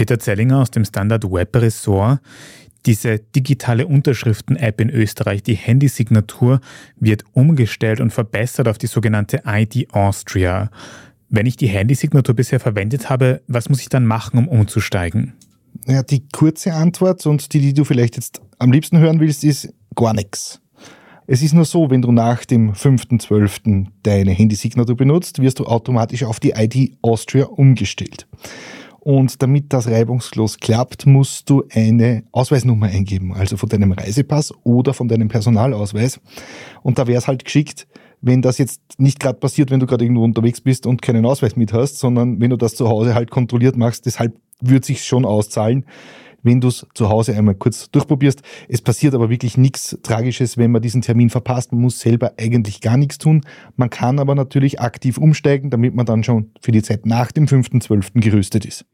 Peter Zellinger aus dem Standard Web Ressort. Diese digitale Unterschriften-App in Österreich, die Handysignatur, wird umgestellt und verbessert auf die sogenannte ID Austria. Wenn ich die Handysignatur bisher verwendet habe, was muss ich dann machen, um umzusteigen? Ja, die kurze Antwort und die, die du vielleicht jetzt am liebsten hören willst, ist gar nichts. Es ist nur so, wenn du nach dem 5.12. deine Handysignatur benutzt, wirst du automatisch auf die ID Austria umgestellt. Und damit das reibungslos klappt, musst du eine Ausweisnummer eingeben, also von deinem Reisepass oder von deinem Personalausweis. Und da wäre es halt geschickt, wenn das jetzt nicht gerade passiert, wenn du gerade irgendwo unterwegs bist und keinen Ausweis mit hast, sondern wenn du das zu Hause halt kontrolliert machst, deshalb würde sich schon auszahlen, wenn du es zu Hause einmal kurz durchprobierst. Es passiert aber wirklich nichts Tragisches, wenn man diesen Termin verpasst. Man muss selber eigentlich gar nichts tun. Man kann aber natürlich aktiv umsteigen, damit man dann schon für die Zeit nach dem 5.12. gerüstet ist.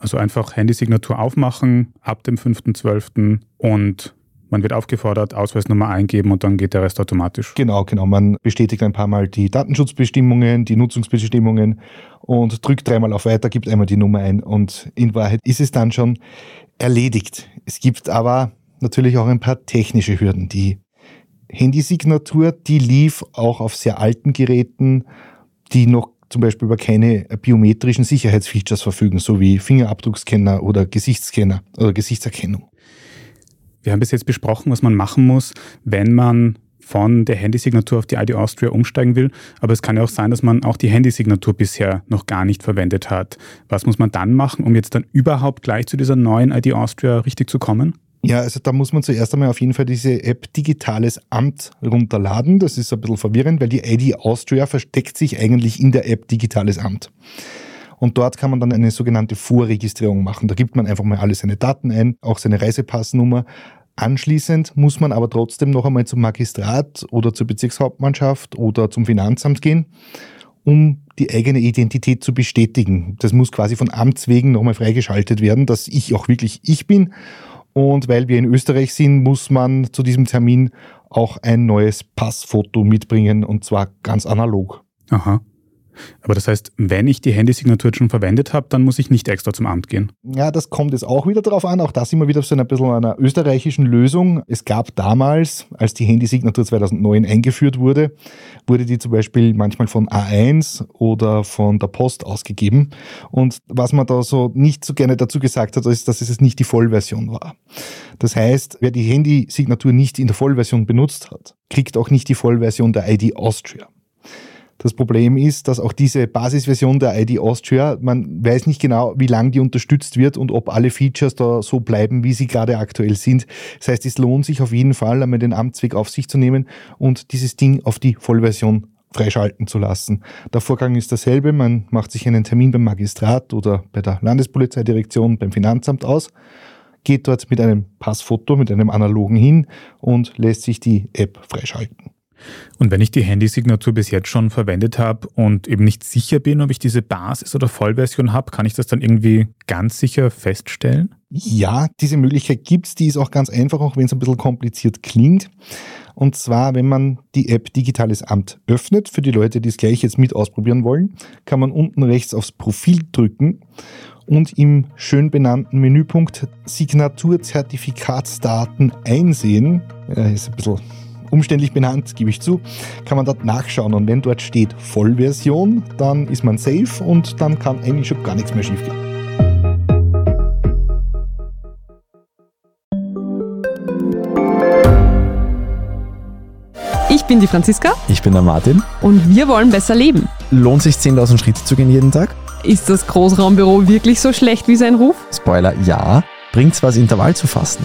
Also einfach Handysignatur aufmachen ab dem 5.12. und man wird aufgefordert, Ausweisnummer eingeben und dann geht der Rest automatisch. Genau, genau. Man bestätigt ein paar Mal die Datenschutzbestimmungen, die Nutzungsbestimmungen und drückt dreimal auf Weiter, gibt einmal die Nummer ein und in Wahrheit ist es dann schon erledigt. Es gibt aber natürlich auch ein paar technische Hürden. Die Handysignatur, die lief auch auf sehr alten Geräten, die noch zum Beispiel über keine biometrischen Sicherheitsfeatures verfügen, so wie Fingerabdruckscanner oder Gesichtsscanner oder Gesichtserkennung. Wir haben bis jetzt besprochen, was man machen muss, wenn man von der Handysignatur auf die ID Austria umsteigen will. Aber es kann ja auch sein, dass man auch die Handysignatur bisher noch gar nicht verwendet hat. Was muss man dann machen, um jetzt dann überhaupt gleich zu dieser neuen ID Austria richtig zu kommen? Ja, also da muss man zuerst einmal auf jeden Fall diese App Digitales Amt runterladen. Das ist ein bisschen verwirrend, weil die ID Austria versteckt sich eigentlich in der App Digitales Amt. Und dort kann man dann eine sogenannte Vorregistrierung machen. Da gibt man einfach mal alle seine Daten ein, auch seine Reisepassnummer, Anschließend muss man aber trotzdem noch einmal zum Magistrat oder zur Bezirkshauptmannschaft oder zum Finanzamt gehen, um die eigene Identität zu bestätigen. Das muss quasi von Amts wegen nochmal freigeschaltet werden, dass ich auch wirklich ich bin. Und weil wir in Österreich sind, muss man zu diesem Termin auch ein neues Passfoto mitbringen und zwar ganz analog. Aha. Aber das heißt, wenn ich die Handysignatur schon verwendet habe, dann muss ich nicht extra zum Amt gehen. Ja, das kommt jetzt auch wieder darauf an. Auch da sind wir wieder so ein bisschen einer österreichischen Lösung. Es gab damals, als die Handysignatur 2009 eingeführt wurde, wurde die zum Beispiel manchmal von A1 oder von der Post ausgegeben. Und was man da so nicht so gerne dazu gesagt hat, ist, dass es nicht die Vollversion war. Das heißt, wer die Handysignatur nicht in der Vollversion benutzt hat, kriegt auch nicht die Vollversion der ID Austria. Das Problem ist, dass auch diese Basisversion der ID Austria, man weiß nicht genau, wie lange die unterstützt wird und ob alle Features da so bleiben, wie sie gerade aktuell sind. Das heißt, es lohnt sich auf jeden Fall, einmal den Amtsweg auf sich zu nehmen und dieses Ding auf die Vollversion freischalten zu lassen. Der Vorgang ist derselbe, man macht sich einen Termin beim Magistrat oder bei der Landespolizeidirektion, beim Finanzamt aus, geht dort mit einem Passfoto, mit einem analogen hin und lässt sich die App freischalten. Und wenn ich die Handysignatur bis jetzt schon verwendet habe und eben nicht sicher bin, ob ich diese Basis- oder Vollversion habe, kann ich das dann irgendwie ganz sicher feststellen? Ja, diese Möglichkeit gibt es. Die ist auch ganz einfach, auch wenn es ein bisschen kompliziert klingt. Und zwar, wenn man die App Digitales Amt öffnet, für die Leute, die es gleich jetzt mit ausprobieren wollen, kann man unten rechts aufs Profil drücken und im schön benannten Menüpunkt Signaturzertifikatsdaten einsehen. Ja, ist ein bisschen umständlich benannt, gebe ich zu, kann man dort nachschauen. Und wenn dort steht Vollversion, dann ist man safe und dann kann eigentlich schon gar nichts mehr schiefgehen. Ich bin die Franziska. Ich bin der Martin. Und wir wollen besser leben. Lohnt sich 10.000 Schritte zu gehen jeden Tag? Ist das Großraumbüro wirklich so schlecht wie sein Ruf? Spoiler, ja. Bringt's was, Intervall zu fassen?